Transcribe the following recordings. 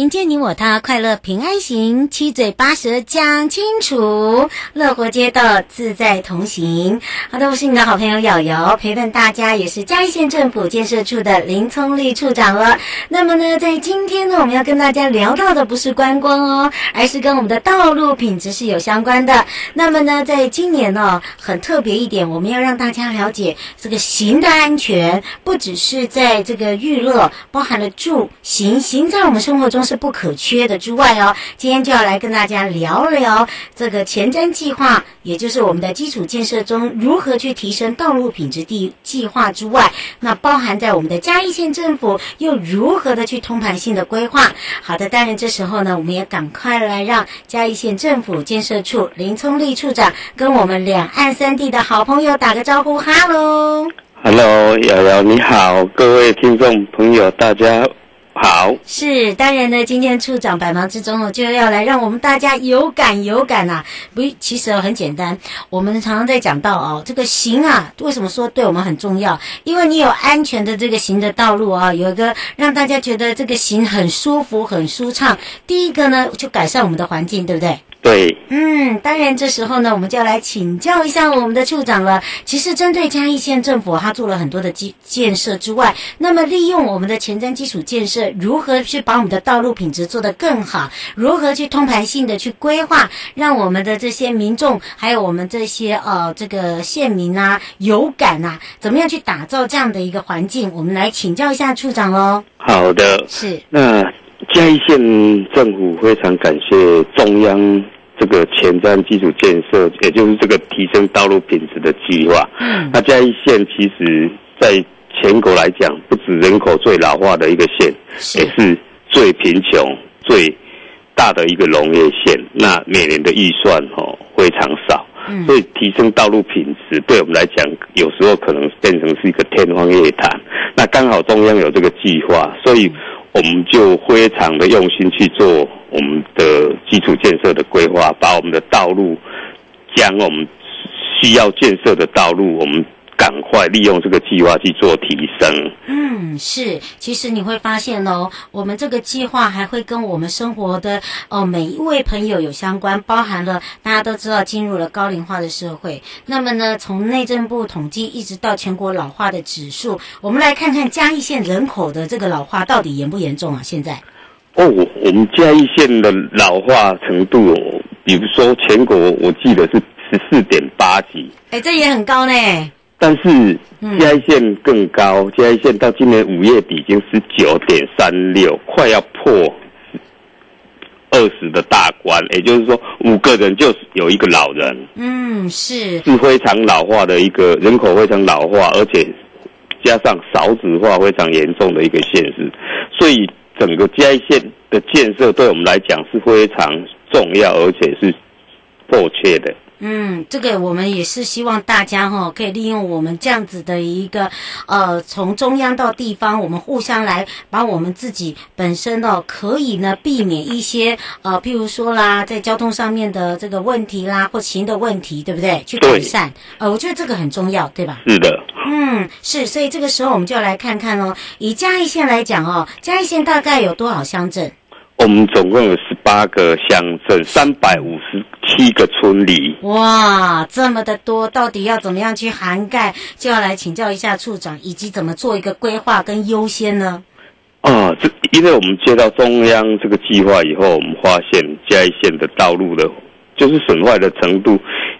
迎接你我他，快乐平安行，七嘴八舌讲清楚，乐活街道自在同行。好的，我是你的好朋友瑶瑶，陪伴大家也是嘉义县政府建设处的林聪丽处长了。那么呢，在今天呢，我们要跟大家聊到的不是观光哦，而是跟我们的道路品质是有相关的。那么呢，在今年呢、哦，很特别一点，我们要让大家了解这个行的安全，不只是在这个娱乐，包含了住行，行在我们生活中。是不可缺的之外哦，今天就要来跟大家聊聊这个前瞻计划，也就是我们的基础建设中如何去提升道路品质地计划之外，那包含在我们的嘉义县政府又如何的去通盘性的规划。好的，当然这时候呢，我们也赶快来让嘉义县政府建设处林聪丽处长跟我们两岸三地的好朋友打个招呼，哈喽，哈喽，瑶瑶你好，各位听众朋友大家。好，是当然呢。今天处长百忙之中呢，就要来让我们大家有感有感啊。不，其实哦很简单。我们常常在讲到哦，这个行啊，为什么说对我们很重要？因为你有安全的这个行的道路啊，有一个让大家觉得这个行很舒服、很舒畅。第一个呢，就改善我们的环境，对不对？对，嗯，当然，这时候呢，我们就要来请教一下我们的处长了。其实，针对嘉义县政府，他做了很多的基建设之外，那么利用我们的前瞻基础建设，如何去把我们的道路品质做得更好？如何去通盘性的去规划，让我们的这些民众，还有我们这些呃这个县民啊有感啊，怎么样去打造这样的一个环境？我们来请教一下处长喽。好的，是那。嘉义县政府非常感谢中央这个前瞻基础建设，也就是这个提升道路品质的计划。嗯，那嘉义县其实在全国来讲，不止人口最老化的一个县，也是最贫穷、最大的一个农业县。那每年的预算哦非常少，所以提升道路品质对我们来讲，有时候可能变成是一个天方夜谭。那刚好中央有这个计划，所以。我们就非常的用心去做我们的基础建设的规划，把我们的道路，将我们需要建设的道路，我们。赶快利用这个计划去做提升。嗯，是，其实你会发现哦，我们这个计划还会跟我们生活的哦每一位朋友有相关，包含了大家都知道进入了高龄化的社会。那么呢，从内政部统计一直到全国老化的指数，我们来看看嘉义县人口的这个老化到底严不严重啊？现在哦，我们嘉义县的老化程度，比如说全国我记得是十四点八级，哎，这也很高呢。但是嘉义县更高，嘉义县到今年五月底已经十九点三六，快要破二十的大关，也就是说五个人就有一个老人。嗯，是是非常老化的一个人口，非常老化，而且加上少子化非常严重的一个现实，所以整个嘉义县的建设对我们来讲是非常重要，而且是迫切的。嗯，这个我们也是希望大家哈、哦，可以利用我们这样子的一个呃，从中央到地方，我们互相来把我们自己本身哦，可以呢避免一些呃，譬如说啦，在交通上面的这个问题啦，或行的问题，对不对？去改善，呃，我觉得这个很重要，对吧？是的。嗯，是，所以这个时候我们就要来看看哦，以嘉义县来讲哦，嘉义县大概有多少乡镇？我们总共有十八个乡镇，三百五十七个村里。哇，这么的多，到底要怎么样去涵盖？就要来请教一下处长，以及怎么做一个规划跟优先呢？啊，这因为我们接到中央这个计划以后，我们发现嘉义县的道路的，就是损坏的程度，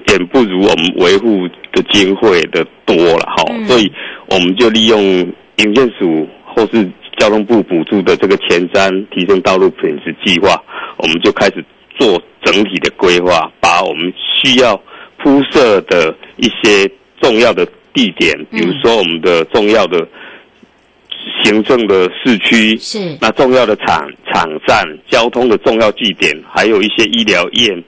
远不如我们维护的经费的多了哈，嗯、所以我们就利用营建署或是。交通部补助的这个前瞻提升道路品质计划，我们就开始做整体的规划，把我们需要铺设的一些重要的地点，比如说我们的重要的行政的市区，是。那重要的场场站、交通的重要据点，还有一些医疗院、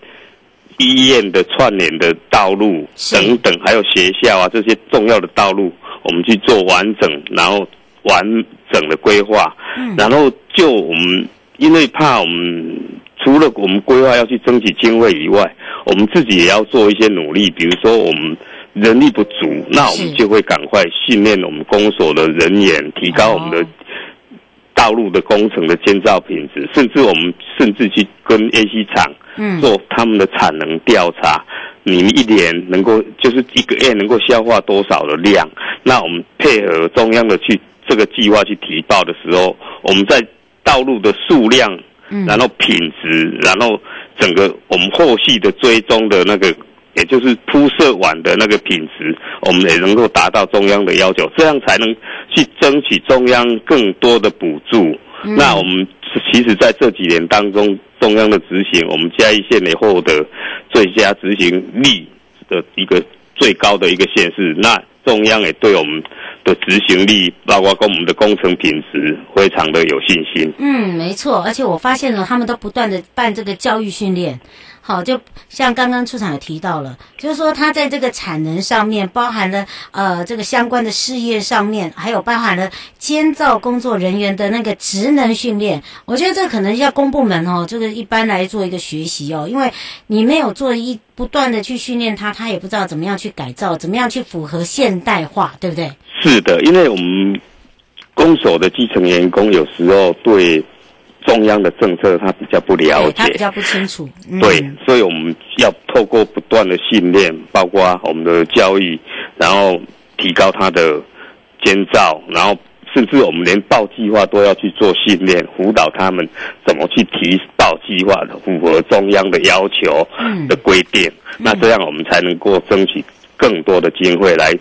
医院的串联的道路等等，还有学校啊这些重要的道路，我们去做完整，然后完整的规划，嗯，然后就我们因为怕我们。除了我们规划要去争取经费以外，我们自己也要做一些努力。比如说，我们人力不足，那我们就会赶快训练我们公所的人员，提高我们的道路的工程的建造品质，甚至我们甚至去跟 AC 厂做他们的产能调查，你们一年能够就是一个月能够消化多少的量？那我们配合中央的去这个计划去提报的时候，我们在道路的数量。然后品质，然后整个我们后续的追踪的那个，也就是铺设完的那个品质，我们也能够达到中央的要求，这样才能去争取中央更多的补助。嗯、那我们其实在这几年当中，中央的执行，我们嘉义县也获得最佳执行力的一个最高的一个县市。那中央也对我们的执行力，包括跟我们的工程品质，非常的有信心。嗯，没错，而且我发现了，他们都不断的办这个教育训练。好，就像刚刚处长也提到了，就是说他在这个产能上面，包含了呃这个相关的事业上面，还有包含了监造工作人员的那个职能训练。我觉得这可能要公部门哦，这个一般来做一个学习哦，因为你没有做一不断的去训练他，他也不知道怎么样去改造，怎么样去符合现代化，对不对？是的，因为我们公所的基层员工有时候对。中央的政策他比较不了解，他比较不清楚。嗯、对，所以我们要透过不断的训练，包括我们的教育，然后提高他的监造，然后甚至我们连报计划都要去做训练，辅导他们怎么去提报计划的，符合中央的要求的规定。嗯、那这样我们才能够争取更多的经费来。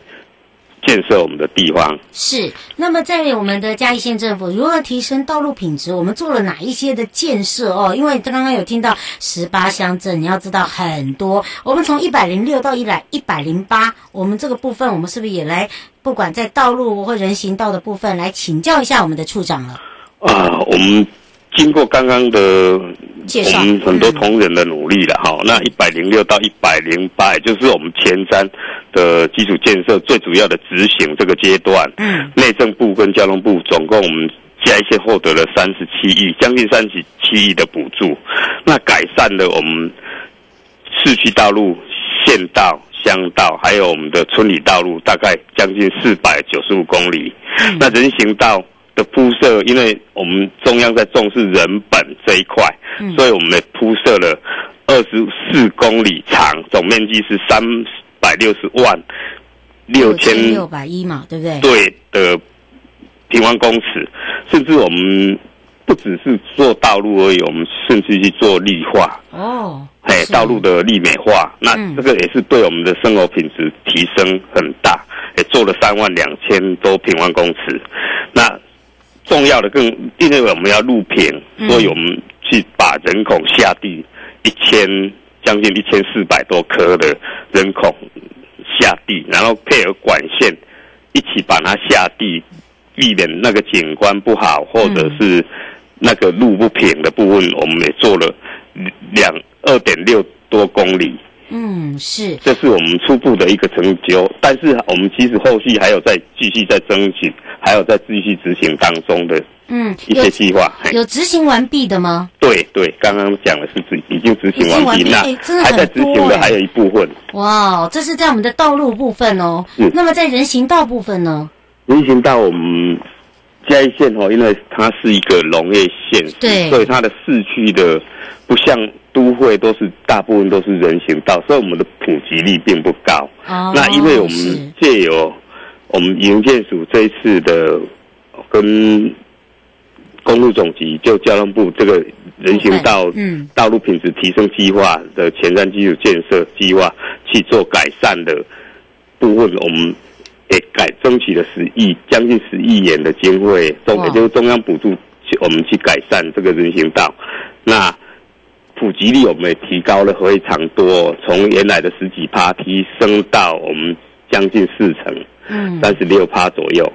建设我们的地方是。那么，在我们的嘉义县政府如何提升道路品质？我们做了哪一些的建设哦？因为刚刚有听到十八乡镇，你要知道很多。我们从一百零六到一百一百零八，我们这个部分，我们是不是也来？不管在道路或人行道的部分，来请教一下我们的处长了。啊，我们。经过刚刚的我们很多同仁的努力了哈，嗯、那一百零六到一百零八，也就是我们前瞻的基础建设最主要的执行这个阶段。嗯，内政部跟交通部总共我们加一些获得了三十七亿，将近三十七亿的补助。那改善了我们市区道路、县道、乡道，还有我们的村里道路，大概将近四百九十五公里。嗯、那人行道。的铺设，因为我们中央在重视人本这一块，嗯、所以我们也铺设了二十四公里长，总面积是三百六十万六千六百一嘛，对不对？对的平方公尺，甚至我们不只是做道路而已，我们甚至去做绿化。哦，哎，道路的绿美化，那这个也是对我们的生活品质提升很大，也做了三万两千多平方公尺，那。重要的更，因为我们要路平，所以我们去把人口下地一千将近一千四百多颗的人孔下地，然后配合管线一起把它下地，避免那个景观不好或者是那个路不平的部分，我们也做了两二点六多公里。嗯，是，这是我们初步的一个成就，但是我们其实后续还有在继续在争取，还有在继续执行当中的嗯一些计划。有执行完毕的吗？对对，刚刚讲的是已经执行完毕，那还在执行的还有一部分。哇，这是在我们的道路部分哦。是。那么在人行道部分呢？人行道我们嘉义县哦，因为它是一个农业县，对，所以它的市区的不像。都会都是大部分都是人行道，所以我们的普及率并不高。哦、那因为我们借由我们营建署这一次的跟公路总局就交通部这个人行道嗯道路品质提升计划的前瞻基础建设计划去做改善的部分，我们也改争取了十亿将近十亿元的经费，中也就是中央补助我们去改善这个人行道。那普及率我们也提高了非常多，从原来的十几趴提升到我们将近四成，嗯，三十六趴左右。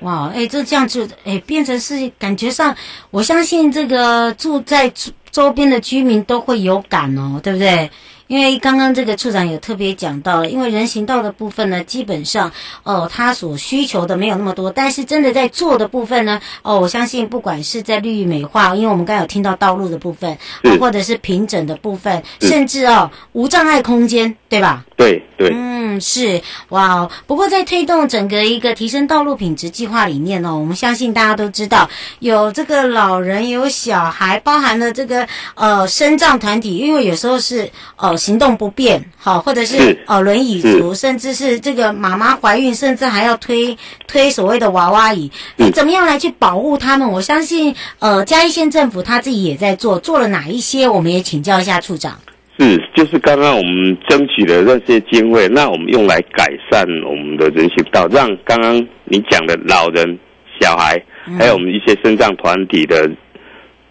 哇，哎，这这样子，哎，变成是感觉上，我相信这个住在周边的居民都会有感哦，对不对？因为刚刚这个处长有特别讲到了，因为人行道的部分呢，基本上哦，他所需求的没有那么多，但是真的在做的部分呢，哦，我相信不管是在绿美化，因为我们刚才有听到道路的部分，哦，或者是平整的部分，甚至哦无障碍空间，对吧？对对，嗯，是哇。不过在推动整个一个提升道路品质计划里面呢，我们相信大家都知道，有这个老人，有小孩，包含了这个呃身障团体，因为有时候是呃。行动不便，好，或者是，是呃轮椅族，甚至是这个妈妈怀孕，甚至还要推推所谓的娃娃椅，你怎么样来去保护他们？我相信，呃，嘉义县政府他自己也在做，做了哪一些？我们也请教一下处长。是，就是刚刚我们争取的那些经费，那我们用来改善我们的人行道，让刚刚你讲的老人、小孩，还有我们一些身障团体的。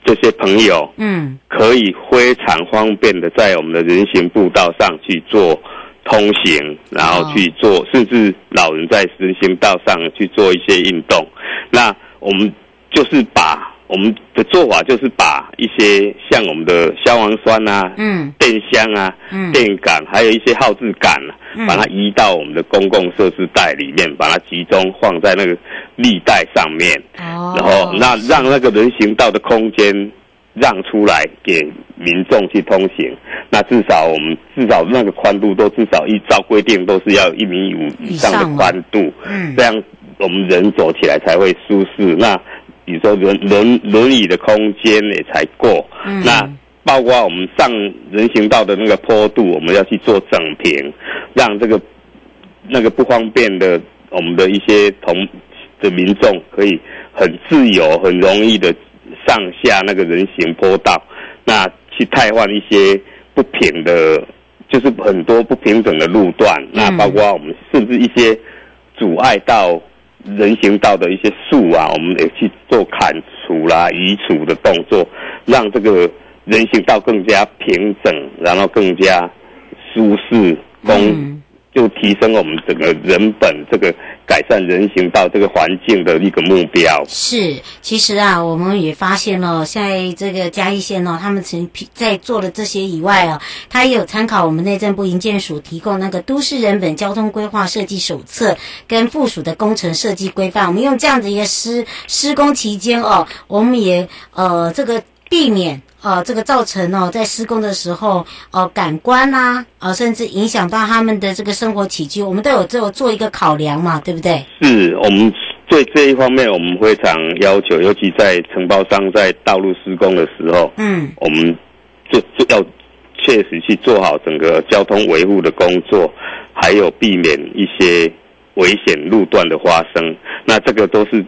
这些朋友，嗯，可以非常方便的在我们的人行步道上去做通行，然后去做，甚至老人在人行道上去做一些运动。那我们就是把我们的做法，就是把一些像我们的消防栓啊，嗯，电箱啊，嗯，电杆，还有一些耗制杆啊，把它移到我们的公共设施带里面，把它集中放在那个。立带上面，哦，然后那让那个人行道的空间让出来给民众去通行，那至少我们至少那个宽度都至少依照规定都是要一米五以上的宽度，嗯，这样我们人走起来才会舒适。那比如说轮轮轮椅的空间也才够，嗯，那包括我们上人行道的那个坡度，我们要去做整平，让这个那个不方便的我们的一些同。的民众可以很自由、很容易的上下那个人行坡道，那去汰换一些不平的，就是很多不平整的路段，那包括我们甚至一些阻碍到人行道的一些树啊，我们也去做砍除啦、移除的动作，让这个人行道更加平整，然后更加舒适，公。就提升我们整个人本这个改善人行道这个环境的一个目标。是，其实啊，我们也发现了，在这个嘉义县哦，他们曾在做的这些以外啊，他也有参考我们内政部营建署提供那个都市人本交通规划设计手册跟附属的工程设计规范。我们用这样的一个施施工期间哦，我们也呃这个避免。呃，这个造成哦，在施工的时候，哦、呃，感官啊，呃，甚至影响到他们的这个生活起居，我们都有做做一个考量嘛，对不对？是我们对这一方面，我们非常要求，尤其在承包商在道路施工的时候，嗯，我们就就要确实去做好整个交通维护的工作，还有避免一些危险路段的发生。那这个都是。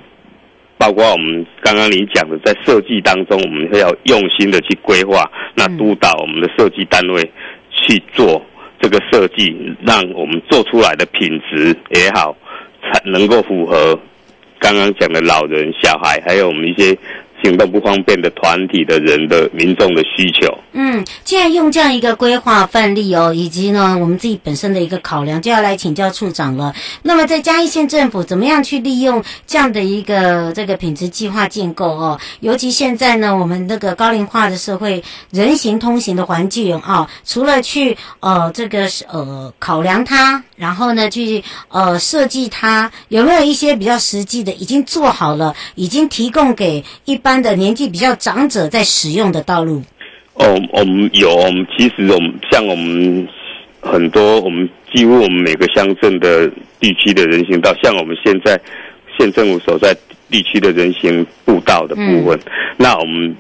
包括我们刚刚你讲的，在设计当中，我们会要用心的去规划，那督导我们的设计单位去做这个设计，让我们做出来的品质也好，才能够符合刚刚讲的老人、小孩，还有我们一些。行动不方便的团体的人的民众的需求。嗯，既然用这样一个规划范例哦，以及呢我们自己本身的一个考量，就要来请教处长了。那么在嘉义县政府怎么样去利用这样的一个这个品质计划建构哦？尤其现在呢，我们那个高龄化的社会，人行通行的环境啊、哦，除了去呃这个呃考量它，然后呢去呃设计它，有没有一些比较实际的已经做好了，已经提供给一般。一般的年纪比较长者在使用的道路，哦，我们有，我们其实我们像我们很多，我们几乎我们每个乡镇的地区的人行道，像我们现在县政府所在地区的人行步道的部分，嗯、那我们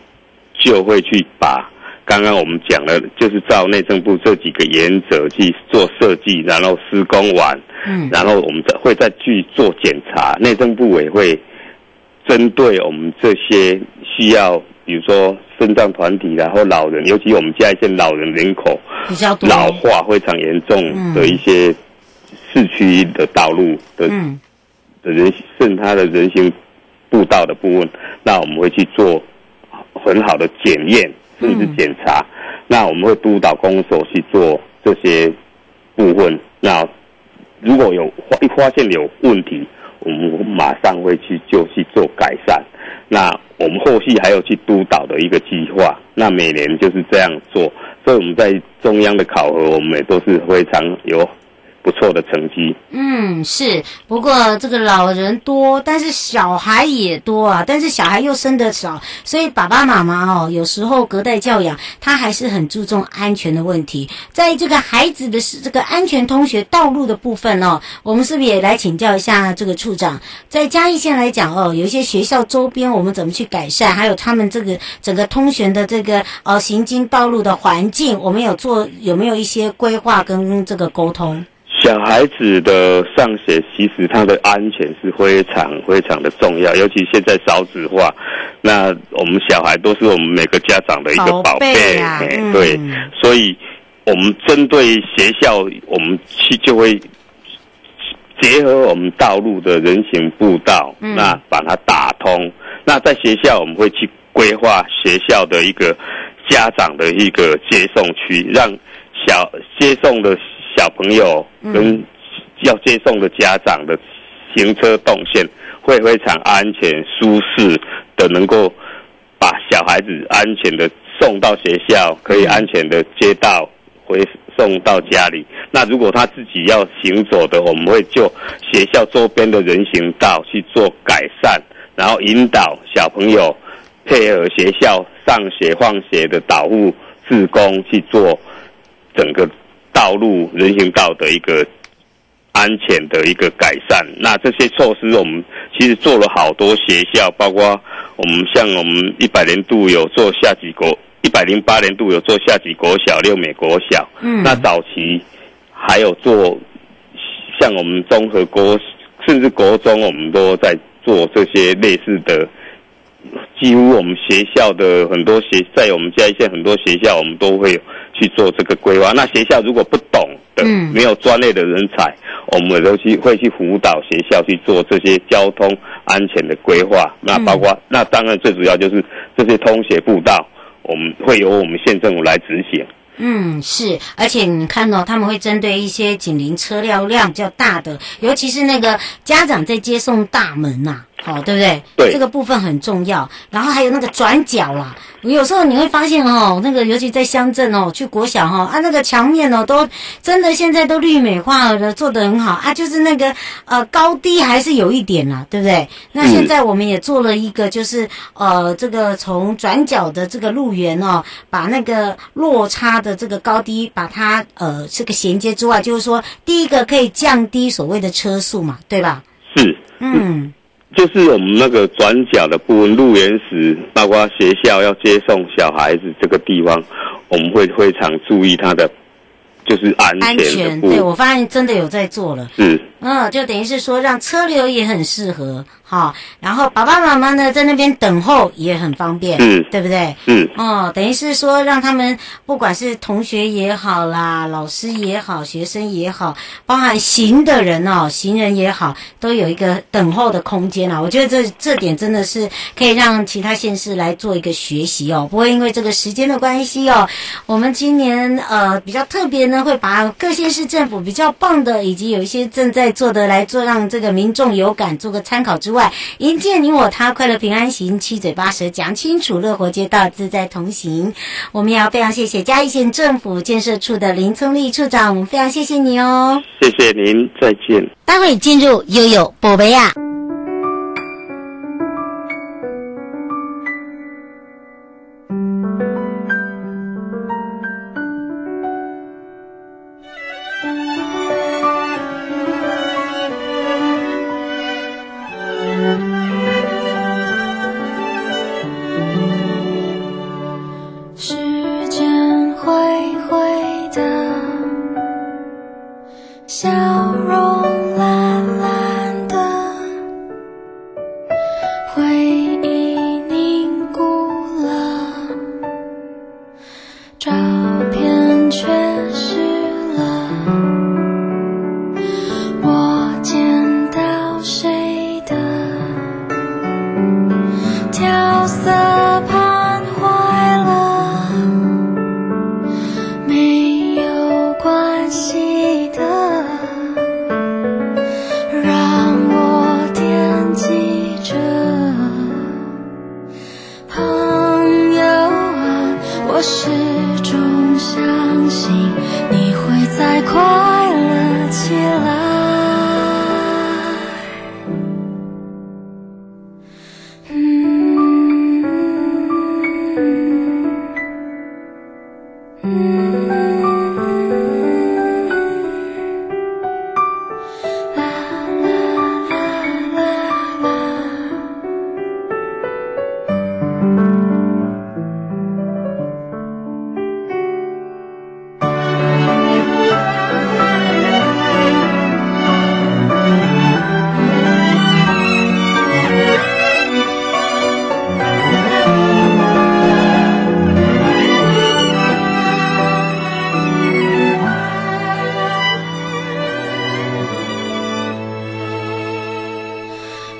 就会去把刚刚我们讲了，就是照内政部这几个原则去做设计，然后施工完，嗯，然后我们再会再去做检查，内政部委会。针对我们这些需要，比如说肾脏团体，然后老人，尤其我们家一些老人人口比较多，老化非常严重的一些市区的道路的、嗯、的人，甚至他的人行步道的部分，那我们会去做很好的检验，甚至检查。嗯、那我们会督导公所去做这些部分。那如果有发一发现有问题，我们马上会去就去做改善。那我们后续还有去督导的一个计划，那每年就是这样做，所以我们在中央的考核，我们也都是非常有。不错的成绩，嗯，是。不过这个老人多，但是小孩也多啊。但是小孩又生得少，所以爸爸妈妈哦，有时候隔代教养，他还是很注重安全的问题。在这个孩子的这个安全通学道路的部分哦，我们是不是也来请教一下这个处长？在嘉义县来讲哦，有一些学校周边我们怎么去改善？还有他们这个整个通学的这个呃行经道路的环境，我们有做有没有一些规划跟这个沟通？小孩子的上学，其实他的安全是非常非常的重要，尤其现在少子化，那我们小孩都是我们每个家长的一个宝贝，啊嗯、对，所以我们针对学校，我们去就会结合我们道路的人行步道，嗯、那把它打通。那在学校，我们会去规划学校的一个家长的一个接送区，让小接送的。小朋友跟要接送的家长的行车动线会非常安全、舒适的，能够把小孩子安全的送到学校，可以安全的接到回送到家里。那如果他自己要行走的，我们会就学校周边的人行道去做改善，然后引导小朋友配合学校上学放学的导护志工去做整个。道路人行道的一个安全的一个改善，那这些措施我们其实做了好多学校，包括我们像我们一百年度有做夏季国，一百零八年度有做夏季国小、六美国小，嗯，那早期还有做像我们综合国，甚至国中，我们都在做这些类似的。几乎我们学校的很多学，在我们嘉义县很多学校，我们都会去做这个规划。那学校如果不懂的，嗯、没有专业的人才，我们都去会去辅导学校去做这些交通安全的规划。那包括，嗯、那当然最主要就是这些通学步道，我们会由我们县政府来执行。嗯，是，而且你看到、哦、他们会针对一些紧邻车辆量较大的，尤其是那个家长在接送大门呐、啊。好，对不对？对，这个部分很重要。然后还有那个转角啦，有时候你会发现哦，那个尤其在乡镇哦，去国小哈、哦，啊，那个墙面哦，都真的现在都绿美化了，做得很好啊。就是那个呃高低还是有一点啦，对不对？那现在我们也做了一个，就是呃这个从转角的这个路缘哦，把那个落差的这个高低把它呃这个衔接之外，就是说第一个可以降低所谓的车速嘛，对吧？是，嗯。就是我们那个转角的部分，入园时，包括学校要接送小孩子这个地方，我们会非常注意它的，就是安全。安全，对，我发现真的有在做了。是。嗯，就等于是说让车流也很适合，哈，然后爸爸妈妈呢在那边等候也很方便，嗯，对不对？嗯，哦，等于是说让他们不管是同学也好啦，老师也好，学生也好，包含行的人哦，行人也好，都有一个等候的空间啊。我觉得这这点真的是可以让其他县市来做一个学习哦。不会因为这个时间的关系哦，我们今年呃比较特别呢，会把各县市政府比较棒的，以及有一些正在做的来做，让这个民众有感，做个参考之外，迎接你我他，快乐平安行，七嘴八舌讲清楚，乐活街道自在同行。我们要非常谢谢嘉义县政府建设处的林聪立处长，我们非常谢谢你哦，谢谢您，再见。待会进入悠悠宝贝呀。我是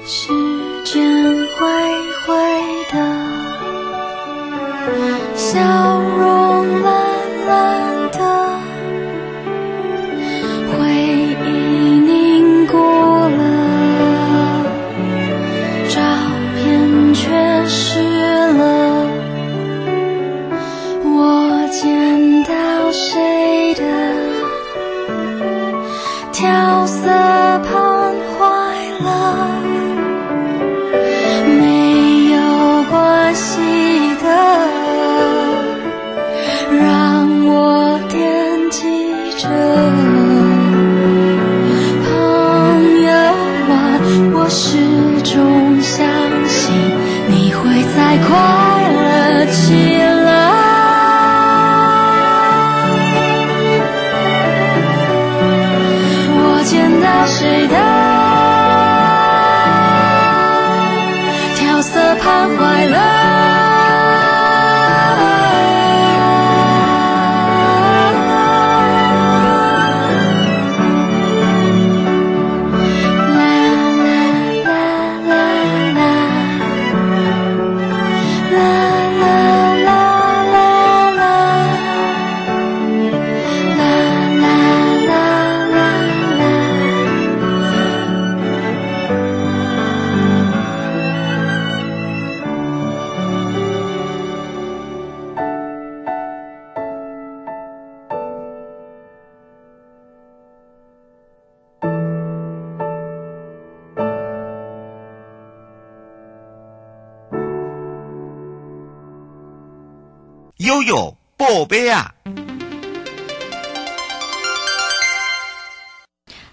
是中相信你会在快乐起悠悠宝贝啊！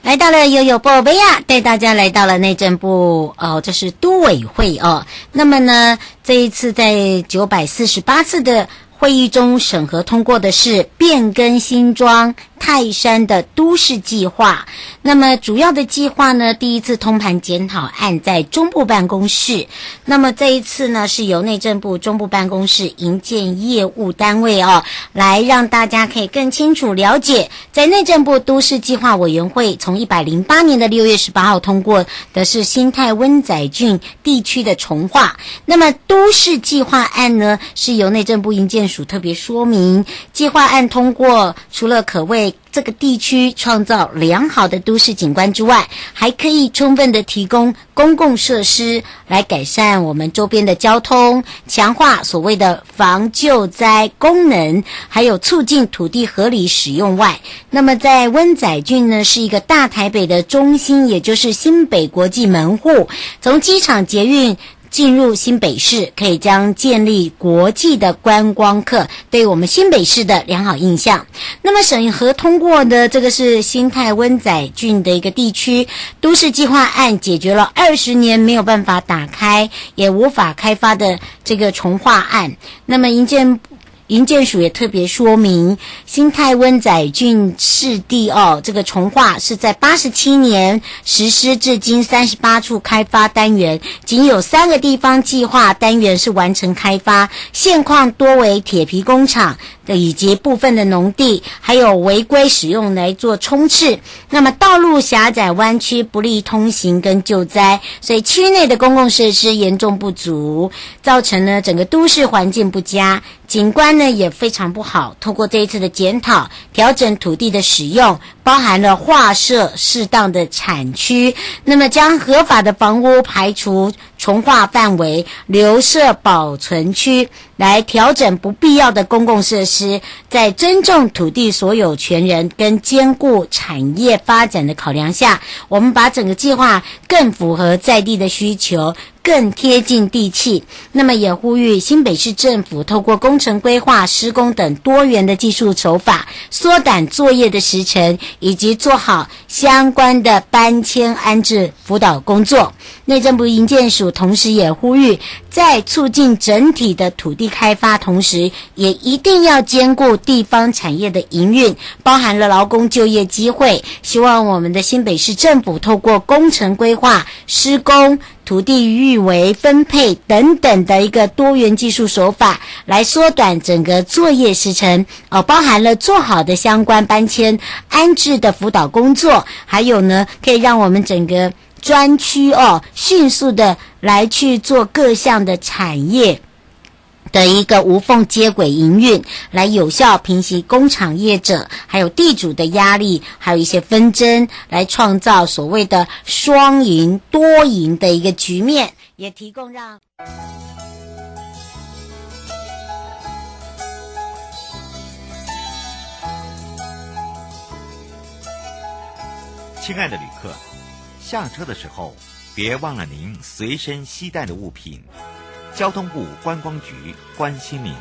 来到了悠悠宝贝啊，带大家来到了内政部哦，这是都委会哦。那么呢，这一次在九百四十八次的会议中审核通过的是变更新庄泰山的都市计划。那么主要的计划呢，第一次通盘检讨案在中部办公室。那么这一次呢，是由内政部中部办公室营建业务单位哦，来让大家可以更清楚了解，在内政部都市计划委员会从一百零八年的六月十八号通过的是新泰温仔郡地区的重划。那么都市计划案呢，是由内政部营建署特别说明，计划案通过，除了可为这个地区创造良好的都市景观之外，还可以充分的提供公共设施来改善我们周边的交通，强化所谓的防救灾功能，还有促进土地合理使用外，那么在温仔郡呢，是一个大台北的中心，也就是新北国际门户，从机场捷运。进入新北市，可以将建立国际的观光客对我们新北市的良好印象。那么审核通过的这个是新泰温仔郡的一个地区都市计划案，解决了二十年没有办法打开也无法开发的这个重化案。那么营建。营建署也特别说明，新泰温仔郡市地哦，这个从化是在八十七年实施，至今三十八处开发单元，仅有三个地方计划单元是完成开发，现况多为铁皮工厂以及部分的农地，还有违规使用来做冲刺。那么道路狭窄弯曲，不利通行跟救灾，所以区内的公共设施严重不足，造成呢整个都市环境不佳。景观呢也非常不好。通过这一次的检讨，调整土地的使用，包含了划设适当的产区，那么将合法的房屋排除从化范围，留设保存区，来调整不必要的公共设施，在尊重土地所有权人跟兼顾产业发展的考量下，我们把整个计划更符合在地的需求。更贴近地气，那么也呼吁新北市政府透过工程规划、施工等多元的技术手法，缩短作业的时程，以及做好相关的搬迁安置辅导工作。内政部营建署同时也呼吁，在促进整体的土地开发同时，也一定要兼顾地方产业的营运，包含了劳工就业机会。希望我们的新北市政府透过工程规划、施工。土地预为分配等等的一个多元技术手法，来缩短整个作业时程哦，包含了做好的相关搬迁安置的辅导工作，还有呢，可以让我们整个专区哦，迅速的来去做各项的产业。的一个无缝接轨营运，来有效平息工厂业者还有地主的压力，还有一些纷争，来创造所谓的双赢多赢的一个局面，也提供让。亲爱的旅客，下车的时候别忘了您随身携带的物品。交通部观光局关心您。